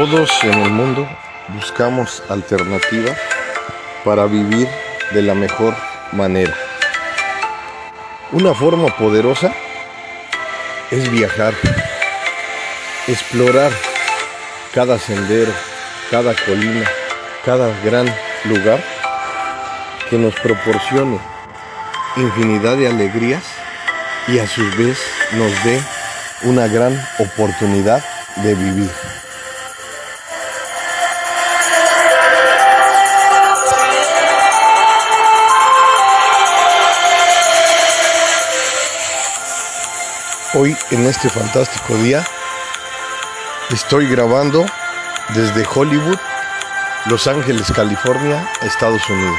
Todos en el mundo buscamos alternativas para vivir de la mejor manera. Una forma poderosa es viajar, explorar cada sendero, cada colina, cada gran lugar que nos proporcione infinidad de alegrías y a su vez nos dé una gran oportunidad de vivir. Hoy en este fantástico día estoy grabando desde Hollywood, Los Ángeles, California, Estados Unidos.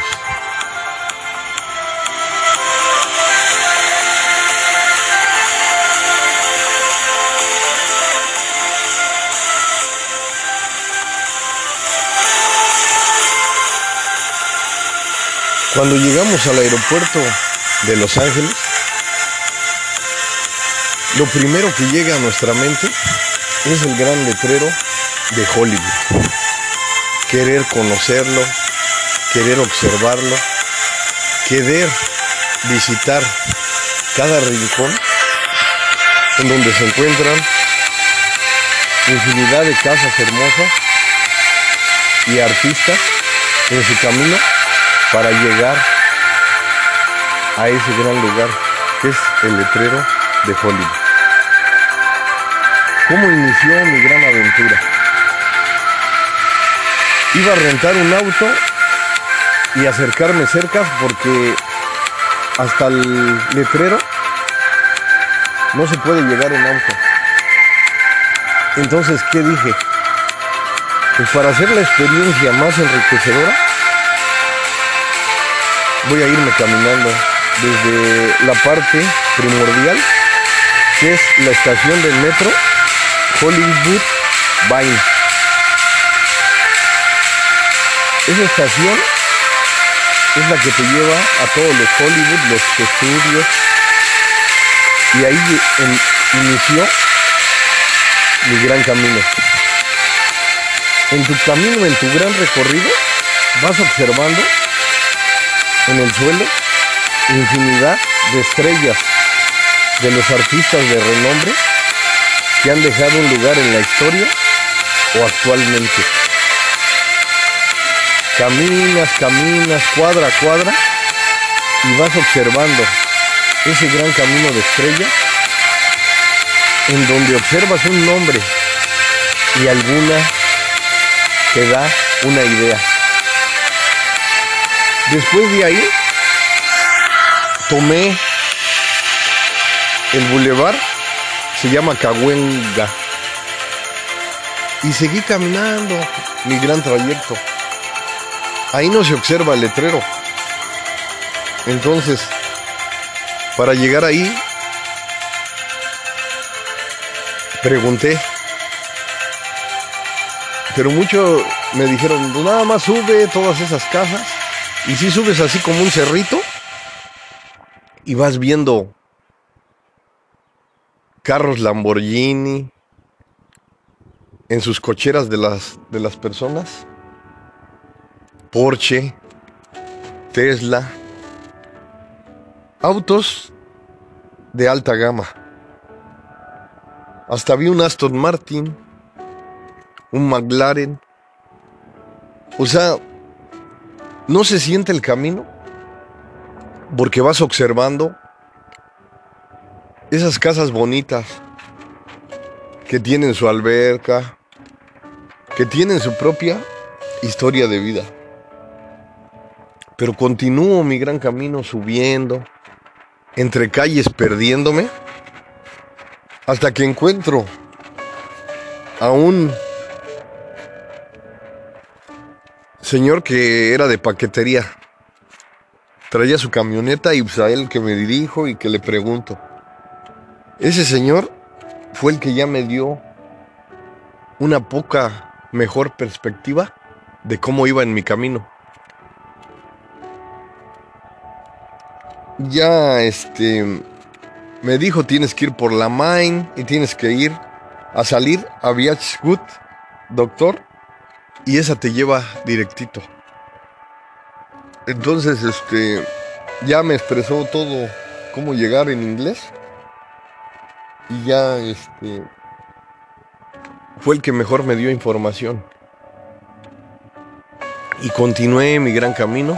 Cuando llegamos al aeropuerto de Los Ángeles, lo primero que llega a nuestra mente es el gran letrero de Hollywood. Querer conocerlo, querer observarlo, querer visitar cada rincón en donde se encuentran infinidad de casas hermosas y artistas en su camino para llegar a ese gran lugar que es el letrero de Hollywood. ¿Cómo inició mi gran aventura? Iba a rentar un auto y acercarme cerca porque hasta el letrero no se puede llegar en auto. Entonces, ¿qué dije? Pues para hacer la experiencia más enriquecedora, voy a irme caminando desde la parte primordial, que es la estación del metro Hollywood Vine. Esa estación es la que te lleva a todos los Hollywood, los estudios, y ahí inició mi gran camino. En tu camino, en tu gran recorrido, vas observando en el suelo infinidad de estrellas de los artistas de renombre que han dejado un lugar en la historia o actualmente. Caminas, caminas, cuadra a cuadra y vas observando ese gran camino de estrellas en donde observas un nombre y alguna te da una idea. Después de ahí, tomé el bulevar, se llama Cahuenga, y seguí caminando mi gran trayecto. Ahí no se observa el letrero. Entonces, para llegar ahí, pregunté, pero muchos me dijeron, "Pues nada más sube todas esas casas y si subes así como un cerrito y vas viendo carros Lamborghini en sus cocheras de las, de las personas, Porsche, Tesla, autos de alta gama. Hasta vi un Aston Martin, un McLaren. O sea, no se siente el camino porque vas observando esas casas bonitas que tienen su alberca, que tienen su propia historia de vida. Pero continúo mi gran camino subiendo, entre calles perdiéndome, hasta que encuentro a un señor que era de paquetería. Traía su camioneta y pues a él que me dirijo y que le pregunto. Ese señor fue el que ya me dio una poca mejor perspectiva de cómo iba en mi camino. Ya este me dijo tienes que ir por la mine y tienes que ir a salir a Beachwood doctor, y esa te lleva directito. Entonces, este, ya me expresó todo cómo llegar en inglés. Y ya, este, fue el que mejor me dio información. Y continué mi gran camino,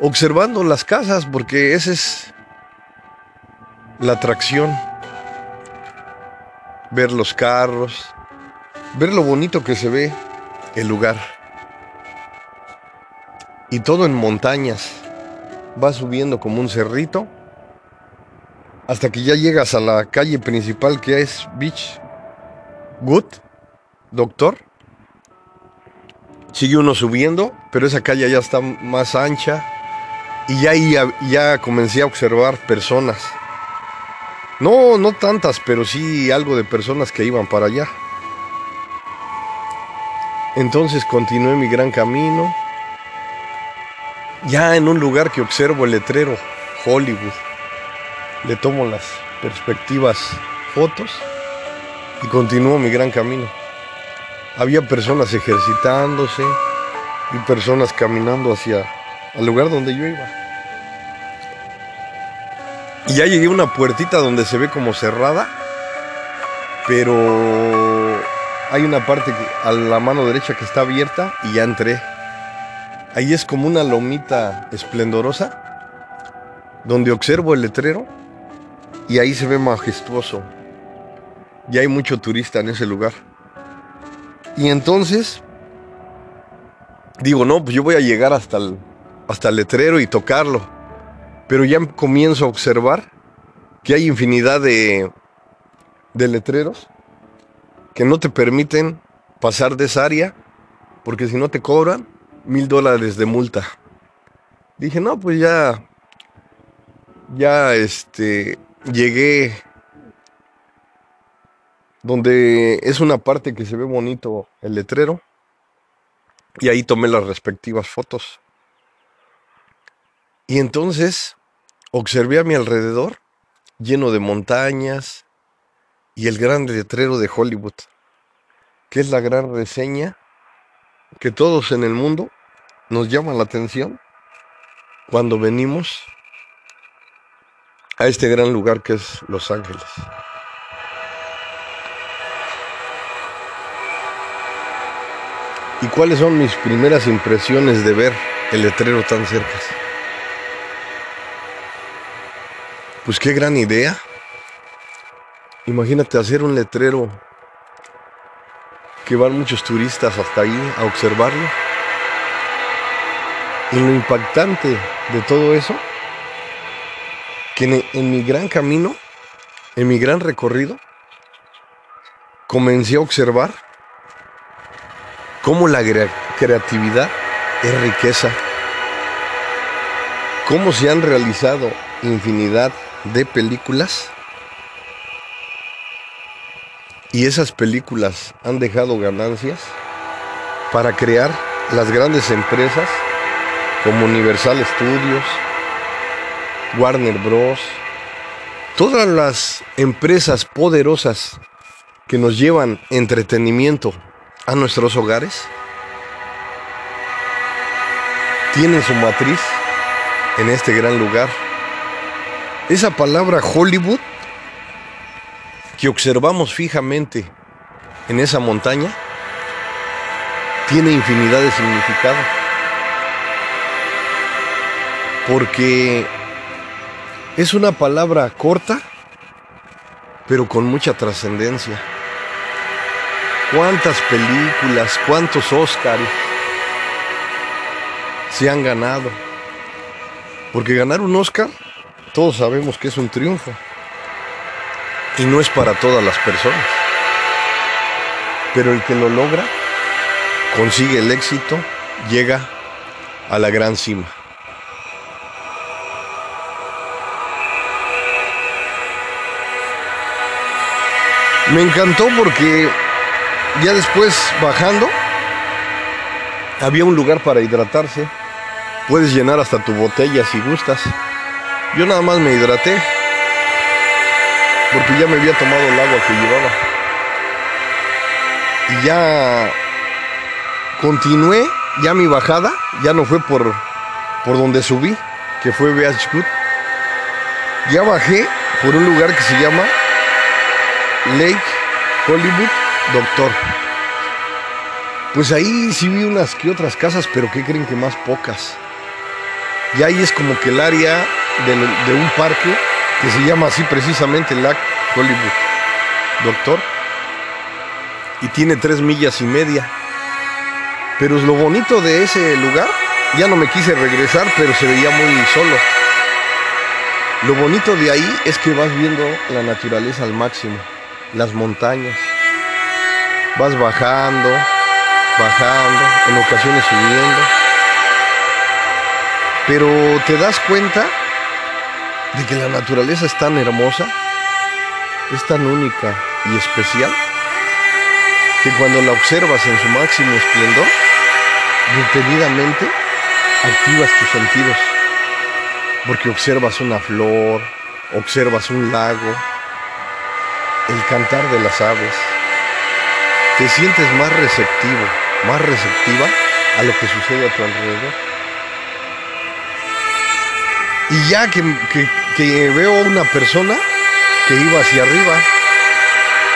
observando las casas, porque esa es la atracción. Ver los carros, ver lo bonito que se ve el lugar. Y todo en montañas. Va subiendo como un cerrito hasta que ya llegas a la calle principal que es Beach Good, Doctor. Sigue uno subiendo, pero esa calle ya está más ancha. Y ya, ya, ya comencé a observar personas. No, no tantas, pero sí algo de personas que iban para allá. Entonces continué mi gran camino. Ya en un lugar que observo el letrero, Hollywood. Le tomo las perspectivas, fotos y continúo mi gran camino. Había personas ejercitándose y personas caminando hacia el lugar donde yo iba. Y ya llegué a una puertita donde se ve como cerrada, pero hay una parte a la mano derecha que está abierta y ya entré. Ahí es como una lomita esplendorosa, donde observo el letrero y ahí se ve majestuoso. Ya hay mucho turista en ese lugar. Y entonces, digo, no, pues yo voy a llegar hasta el, hasta el letrero y tocarlo. Pero ya comienzo a observar que hay infinidad de, de letreros que no te permiten pasar de esa área, porque si no te cobran mil dólares de multa. Dije, no, pues ya, ya este, llegué donde es una parte que se ve bonito el letrero y ahí tomé las respectivas fotos. Y entonces observé a mi alrededor lleno de montañas y el gran letrero de Hollywood, que es la gran reseña que todos en el mundo nos llama la atención cuando venimos a este gran lugar que es Los Ángeles. ¿Y cuáles son mis primeras impresiones de ver el letrero tan cerca? Pues qué gran idea. Imagínate hacer un letrero que van muchos turistas hasta ahí a observarlo. Y lo impactante de todo eso, que en, mi gran camino, en mi gran recorrido, comencé a observar cómo la creatividad es riqueza, cómo se han realizado infinidad de películas y esas películas han dejado ganancias para crear las grandes empresas como Universal Studios, Warner Bros., todas las empresas poderosas que nos llevan entretenimiento a nuestros hogares tienen su matriz en este gran lugar. Esa palabra Hollywood que observamos fijamente en esa montaña tiene infinidad de significado. Porque es una palabra corta, pero con mucha trascendencia. ¿Cuántas películas, cuántos Oscars se han ganado? Porque ganar un Oscar, todos sabemos que es un triunfo. Y no es para todas las personas. Pero el que lo logra, consigue el éxito, llega a la gran cima. Me encantó porque ya después bajando, había un lugar para hidratarse. Puedes llenar hasta tu botella si gustas. Yo nada más me hidraté porque ya me había tomado el agua que llevaba. Y ya continué, ya mi bajada, ya no fue por, por donde subí, que fue Beachwood. Ya bajé por un lugar que se llama Lake Hollywood Doctor. Pues ahí sí vi unas que otras casas, pero ¿qué creen que más pocas? Y ahí es como que el área de, de un parque que se llama así precisamente Lake Hollywood Doctor. Y tiene tres millas y media. Pero lo bonito de ese lugar, ya no me quise regresar, pero se veía muy solo. Lo bonito de ahí es que vas viendo la naturaleza al máximo, las montañas. Vas bajando, bajando, en ocasiones subiendo. Pero te das cuenta de que la naturaleza es tan hermosa, es tan única y especial, que cuando la observas en su máximo esplendor, detenidamente activas tus sentidos, porque observas una flor, observas un lago, cantar de las aves, te sientes más receptivo, más receptiva a lo que sucede a tu alrededor. Y ya que, que, que veo una persona que iba hacia arriba,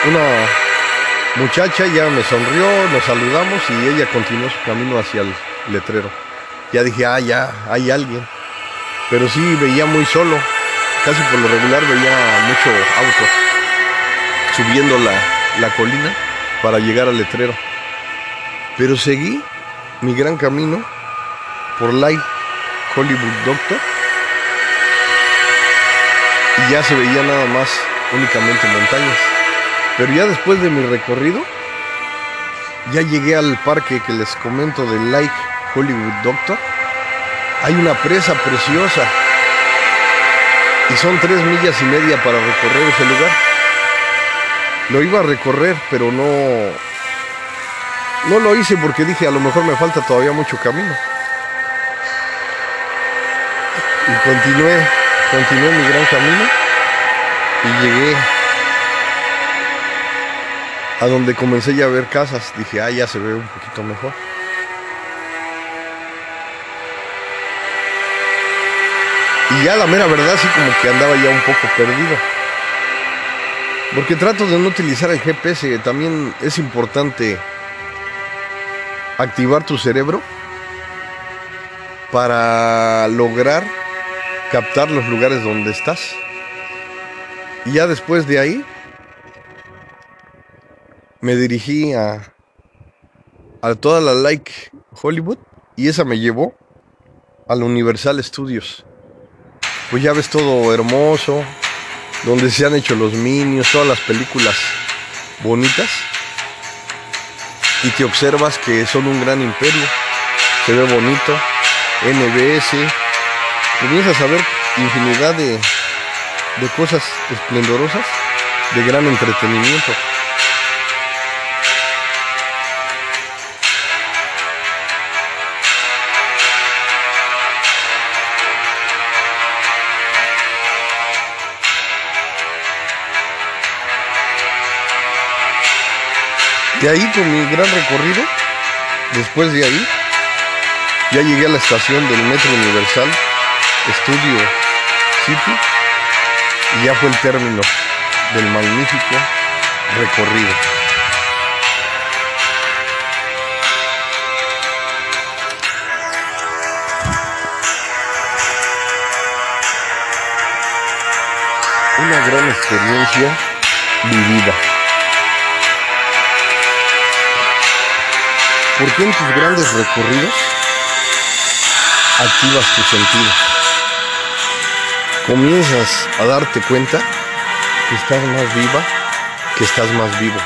una muchacha ya me sonrió, nos saludamos y ella continuó su camino hacia el letrero. Ya dije, ah, ya, hay alguien. Pero sí veía muy solo, casi por lo regular veía mucho auto subiendo la, colina para llegar al letrero. Pero seguí mi gran camino por Light Hollywood Doctor y ya se veía nada más únicamente montañas. Pero ya después de mi recorrido, ya llegué al parque que les comento del Lake Hollywood Doctor. Hay una presa preciosa y son tres millas y media para recorrer ese lugar. Lo iba a recorrer, pero no, no lo hice porque dije a lo mejor me falta todavía mucho camino. Y continué, continué mi gran camino y llegué a donde comencé ya a ver casas. Dije, ah, ya se ve un poquito mejor. Y ya la mera verdad, sí como que andaba ya un poco perdido. Porque trato de no utilizar el GPS. También es importante activar tu cerebro para lograr captar los lugares donde estás. Y ya después de ahí me dirigí a, a toda la Like Hollywood y esa me llevó al Universal Studios. Pues ya ves todo hermoso, donde se han hecho los Minions, todas las películas bonitas. Y te observas que son un gran imperio. Se ve bonito. NBS. Comienzas a ver infinidad de, de cosas esplendorosas, de gran entretenimiento. De ahí con mi gran recorrido, después de ahí, ya llegué a la estación del Metro Universal, Estudio City, y ya fue el término del magnífico recorrido. Una gran experiencia vivida. Porque en tus grandes recorridos activas tus sentidos. Comienzas a darte cuenta que estás más viva, que estás más vivo.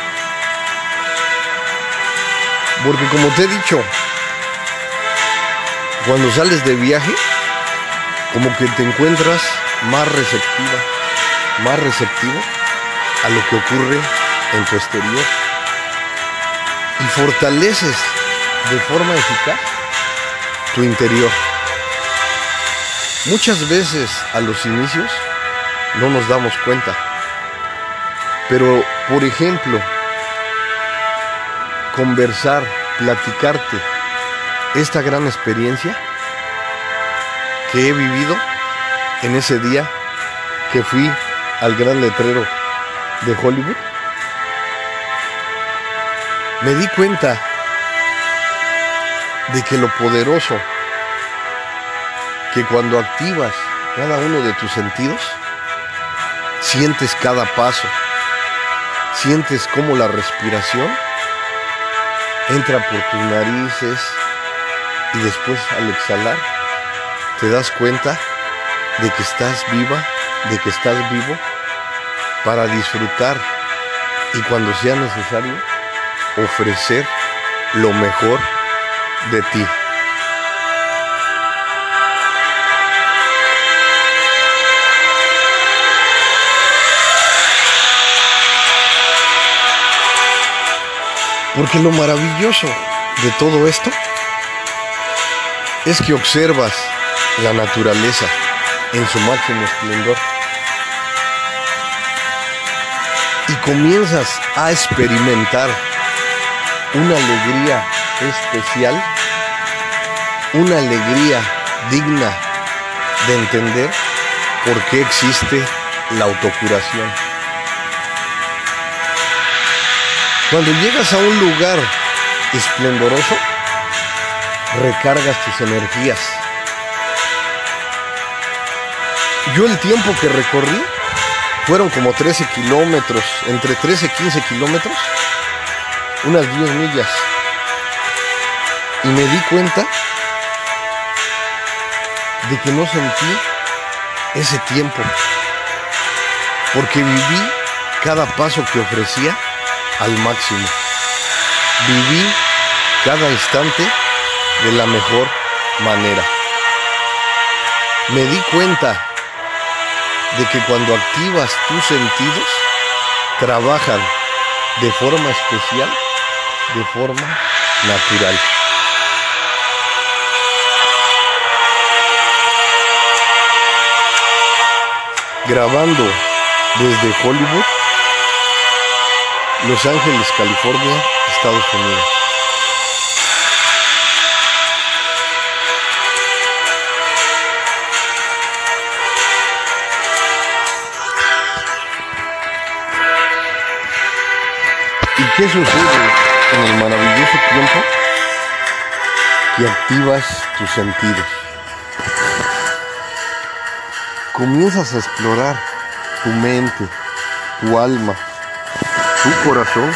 Porque como te he dicho, cuando sales de viaje, como que te encuentras más receptiva, más receptivo a lo que ocurre en tu exterior. Y fortaleces de forma eficaz tu interior. Muchas veces a los inicios no nos damos cuenta. Pero, por ejemplo, conversar, platicarte esta gran experiencia que he vivido en ese día que fui al gran letrero de Hollywood. Me di cuenta de que lo poderoso que cuando activas cada uno de tus sentidos, sientes cada paso, sientes cómo la respiración entra por tus narices y después al exhalar te das cuenta de que estás viva, de que estás vivo para disfrutar y cuando sea necesario ofrecer lo mejor de ti. Porque lo maravilloso de todo esto es que observas la naturaleza en su máximo esplendor y comienzas a experimentar una alegría especial, una alegría digna de entender por qué existe la autocuración. Cuando llegas a un lugar esplendoroso, recargas tus energías. Yo el tiempo que recorrí fueron como 13 kilómetros, entre 13 y 15 kilómetros, unas 10 millas. Y me di cuenta de que no sentí ese tiempo, porque viví cada paso que ofrecía al máximo. Viví cada instante de la mejor manera. Me di cuenta de que cuando activas tus sentidos, trabajan de forma especial, de forma natural. Grabando desde Hollywood, Los Ángeles, California, Estados Unidos. ¿Y qué sucede en el maravilloso tiempo que activas tus sentidos? Comienzas a explorar tu mente, tu alma, tu corazón.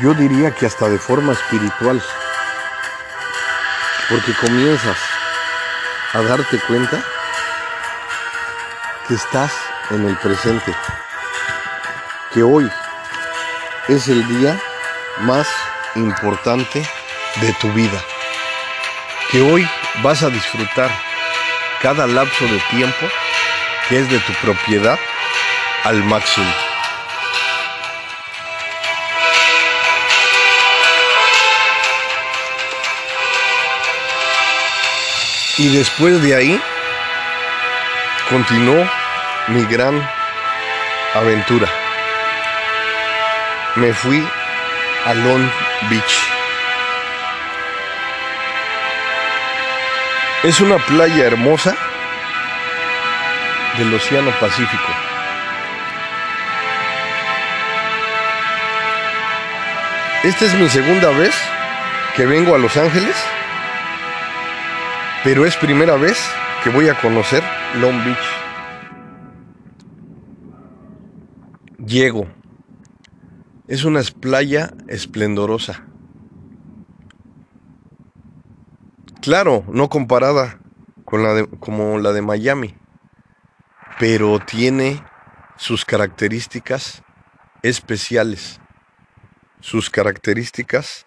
Yo diría que hasta de forma espiritual. Porque comienzas a darte cuenta que estás en el presente. Que hoy es el día más importante de tu vida. Que hoy vas a disfrutar cada lapso de tiempo que es de tu propiedad al máximo. Y después de ahí continuó mi gran aventura me fui a Long Beach. Es una playa hermosa del Océano Pacífico. Esta es mi segunda vez que vengo a Los Ángeles, pero es primera vez que voy a conocer Long Beach. Llego es una playa esplendorosa. Claro, no comparada con la de, como la de Miami, pero tiene sus características especiales, sus características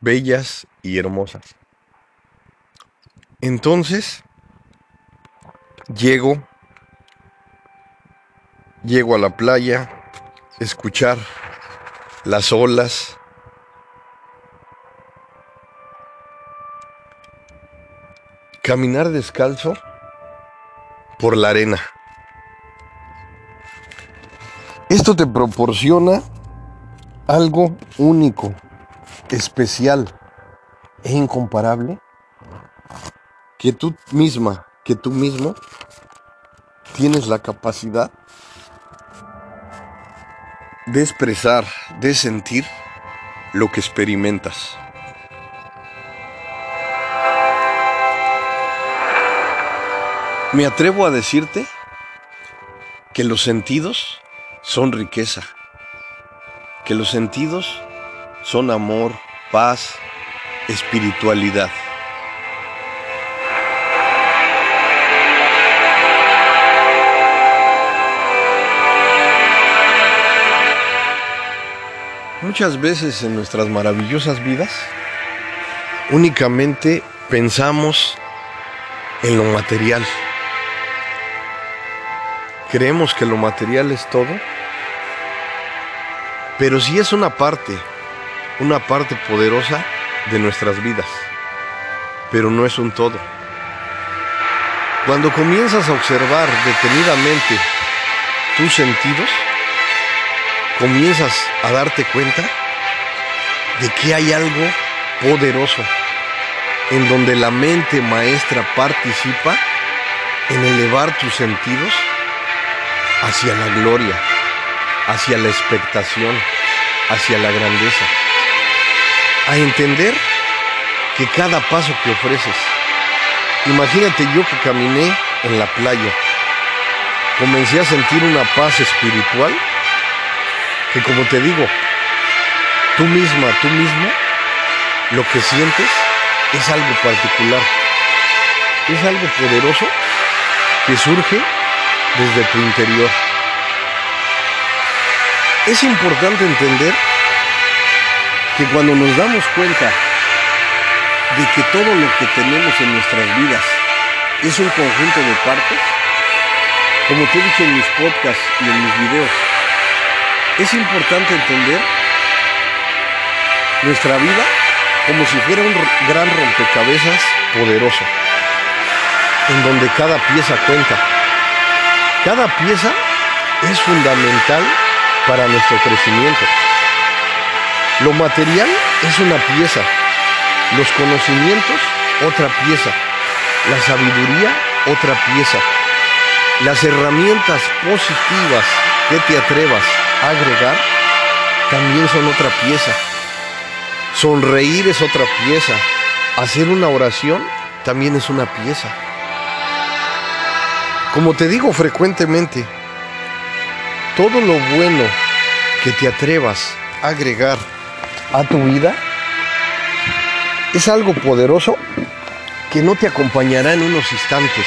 bellas y hermosas. Entonces, llego, llego a la playa, escuchar las olas. Caminar descalzo por la arena. Esto te proporciona algo único, especial e incomparable que tú misma, que tú mismo tienes la capacidad de expresar, de sentir lo que experimentas. Me atrevo a decirte que los sentidos son riqueza, que los sentidos son amor, paz, espiritualidad. Muchas veces en nuestras maravillosas vidas únicamente pensamos en lo material. Creemos que lo material es todo, pero sí es una parte, una parte poderosa de nuestras vidas, pero no es un todo. Cuando comienzas a observar detenidamente tus sentidos, comienzas a darte cuenta de que hay algo poderoso en donde la mente maestra participa en elevar tus sentidos hacia la gloria, hacia la expectación, hacia la grandeza. A entender que cada paso que ofreces, imagínate yo que caminé en la playa, comencé a sentir una paz espiritual que como te digo, tú misma, tú mismo, lo que sientes es algo particular, es algo poderoso que surge desde tu interior. Es importante entender que cuando nos damos cuenta de que todo lo que tenemos en nuestras vidas es un conjunto de partes, como te he dicho en mis podcasts y en mis videos, es importante entender nuestra vida como si fuera un gran rompecabezas poderoso, en donde cada pieza cuenta. Cada pieza es fundamental para nuestro crecimiento. Lo material es una pieza, los conocimientos otra pieza, la sabiduría otra pieza, las herramientas positivas que te atrevas a agregar también son otra pieza. Sonreír es otra pieza. Hacer una oración también es una pieza. Como te digo frecuentemente, todo lo bueno que te atrevas a agregar a tu vida es algo poderoso que no te acompañará en unos instantes,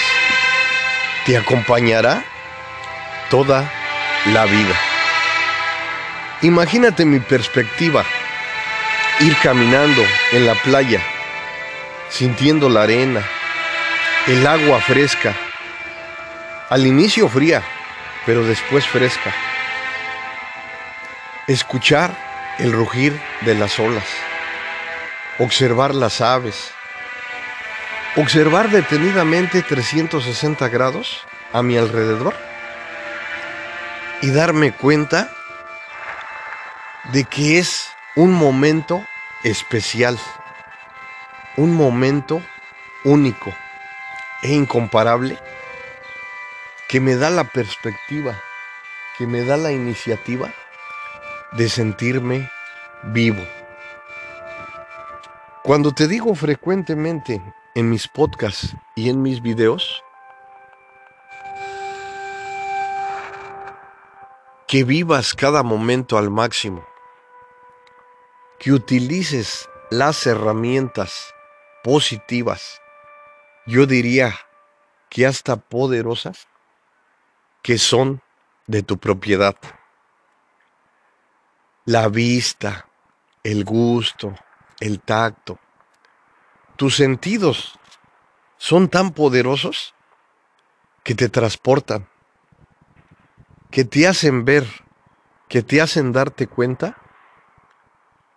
te acompañará toda la vida. Imagínate mi perspectiva ir caminando en la playa, sintiendo la arena, el agua fresca, al inicio fría, pero después fresca. Escuchar el rugir de las olas, observar las aves, observar detenidamente 360 grados a mi alrededor. Y darme cuenta de que es un momento especial, un momento único e incomparable que me da la perspectiva, que me da la iniciativa de sentirme vivo. Cuando te digo frecuentemente en mis podcasts y en mis videos que vivas cada momento al máximo, que utilices las herramientas positivas, yo diría que hasta poderosas, que son de tu propiedad. La vista, el gusto, el tacto, tus sentidos son tan poderosos que te transportan, que te hacen ver, que te hacen darte cuenta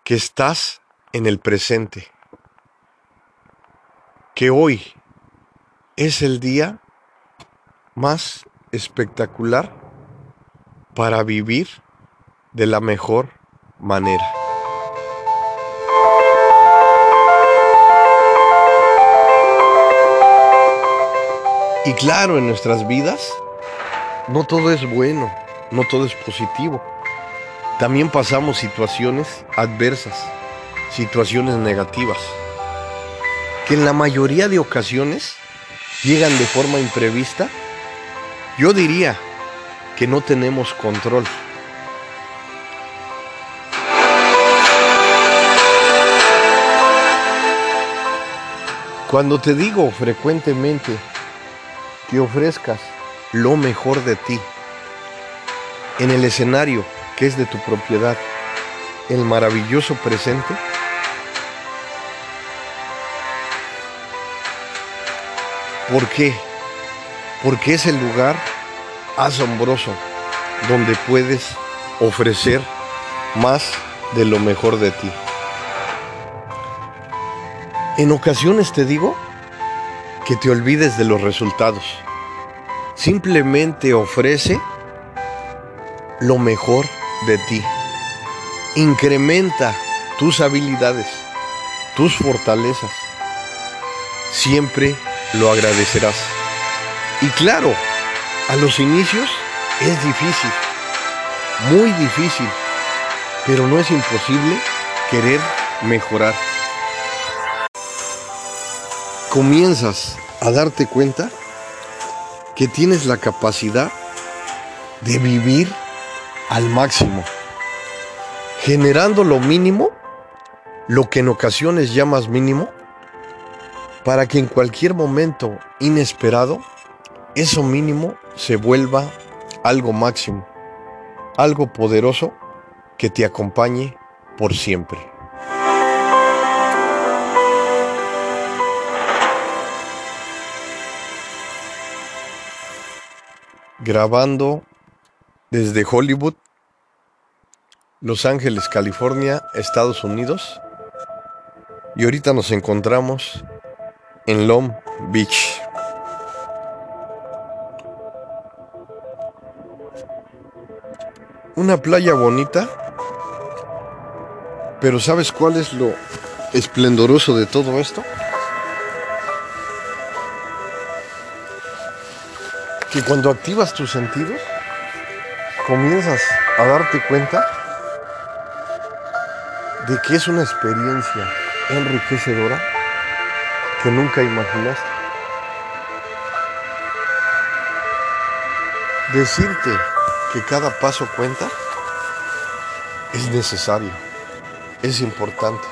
que estás en el presente, que hoy es el día más espectacular para vivir de la mejor manera. Y claro, en nuestras vidas no todo es bueno, no todo es positivo. También pasamos situaciones adversas, situaciones negativas, que en la mayoría de ocasiones llegan de forma imprevista. Yo diría que no tenemos control. Cuando te digo frecuentemente que ofrezcas lo mejor de ti en el escenario que es de tu propiedad, el maravilloso presente, ¿por qué? Porque es el lugar asombroso donde puedes ofrecer más de lo mejor de ti. En ocasiones te digo que te olvides de los resultados. Simplemente ofrece lo mejor de ti. Incrementa tus habilidades, tus fortalezas. Siempre lo agradecerás. Y claro, a los inicios es difícil, muy difícil, pero no es imposible querer mejorar. Comienzas a darte cuenta que tienes la capacidad de vivir al máximo, generando lo mínimo, lo que en ocasiones llamas mínimo, para que en cualquier momento inesperado, eso mínimo se vuelva algo máximo, algo poderoso que te acompañe por siempre. grabando desde Hollywood, Los Ángeles, California, Estados Unidos. Y ahorita nos encontramos en Long Beach. Una playa bonita, pero ¿sabes cuál es lo esplendoroso de todo esto? que cuando activas tus sentidos, comienzas a darte cuenta de que es una experiencia enriquecedora que nunca imaginaste. Decirte que cada paso cuenta es necesario, es importante.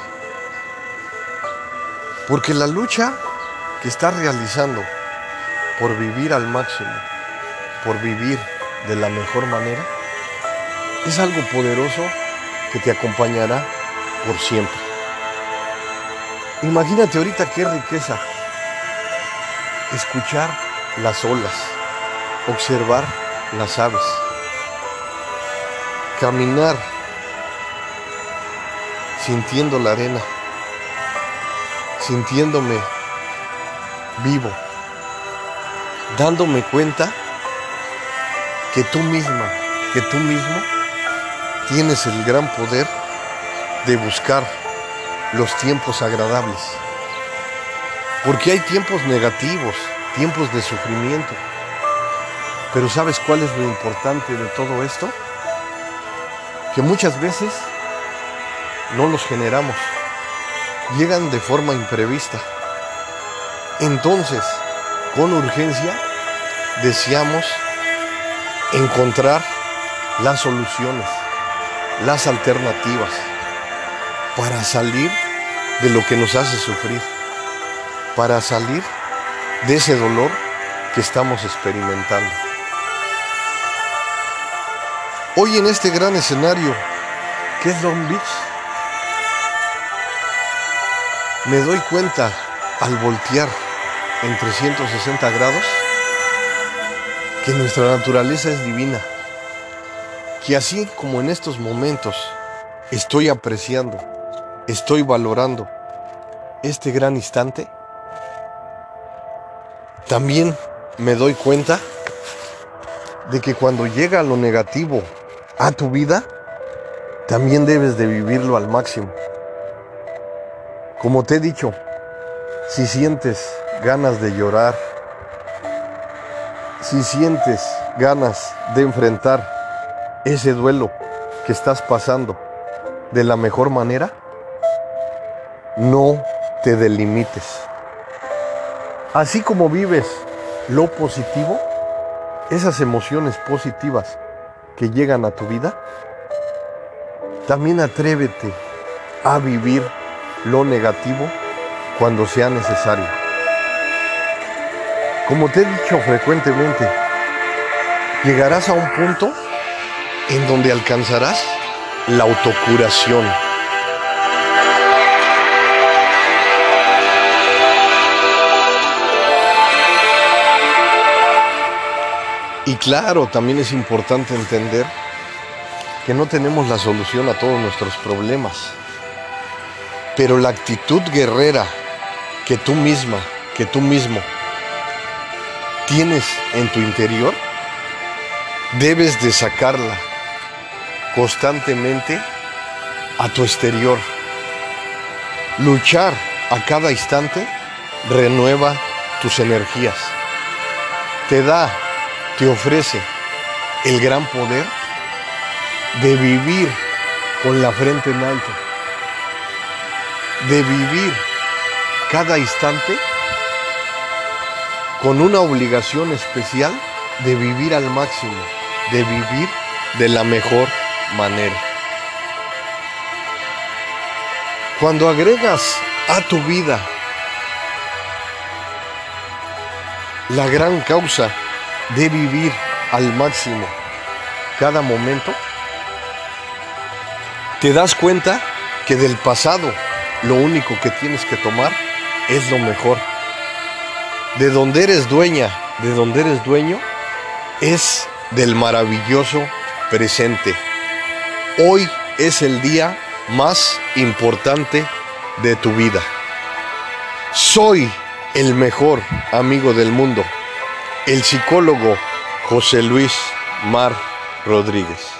Porque la lucha que estás realizando por vivir al máximo, por vivir de la mejor manera, es algo poderoso que te acompañará por siempre. Imagínate ahorita qué riqueza escuchar las olas, observar las aves, caminar sintiendo la arena, sintiéndome vivo dándome cuenta que tú misma, que tú mismo tienes el gran poder de buscar los tiempos agradables. Porque hay tiempos negativos, tiempos de sufrimiento. Pero ¿sabes cuál es lo importante de todo esto? Que muchas veces no los generamos. Llegan de forma imprevista. Entonces, con urgencia deseamos encontrar las soluciones, las alternativas para salir de lo que nos hace sufrir, para salir de ese dolor que estamos experimentando. Hoy en este gran escenario, que es Long Beach, me doy cuenta al voltear en 360 grados que nuestra naturaleza es divina, que así como en estos momentos estoy apreciando, estoy valorando este gran instante, también me doy cuenta de que cuando llega lo negativo a tu vida, también debes de vivirlo al máximo. Como te he dicho, si sientes ganas de llorar, si sientes ganas de enfrentar ese duelo que estás pasando de la mejor manera, no te delimites. Así como vives lo positivo, esas emociones positivas que llegan a tu vida, también atrévete a vivir lo negativo cuando sea necesario. Como te he dicho frecuentemente, llegarás a un punto en donde alcanzarás la autocuración. Y claro, también es importante entender que no tenemos la solución a todos nuestros problemas. Pero la actitud guerrera que tú misma, que tú mismo tienes en tu interior, debes de sacarla constantemente a tu exterior. Luchar a cada instante renueva tus energías. Te da, te ofrece el gran poder de vivir con la frente en alto, de vivir cada instante con una obligación especial de vivir al máximo, de vivir de la mejor manera. Cuando agregas a tu vida la gran causa de vivir al máximo cada momento, te das cuenta que del pasado lo único que tienes que tomar es lo mejor. De donde eres dueña, de donde eres dueño, es del maravilloso presente. Hoy es el día más importante de tu vida. Soy el mejor amigo del mundo, el psicólogo José Luis Mar Rodríguez.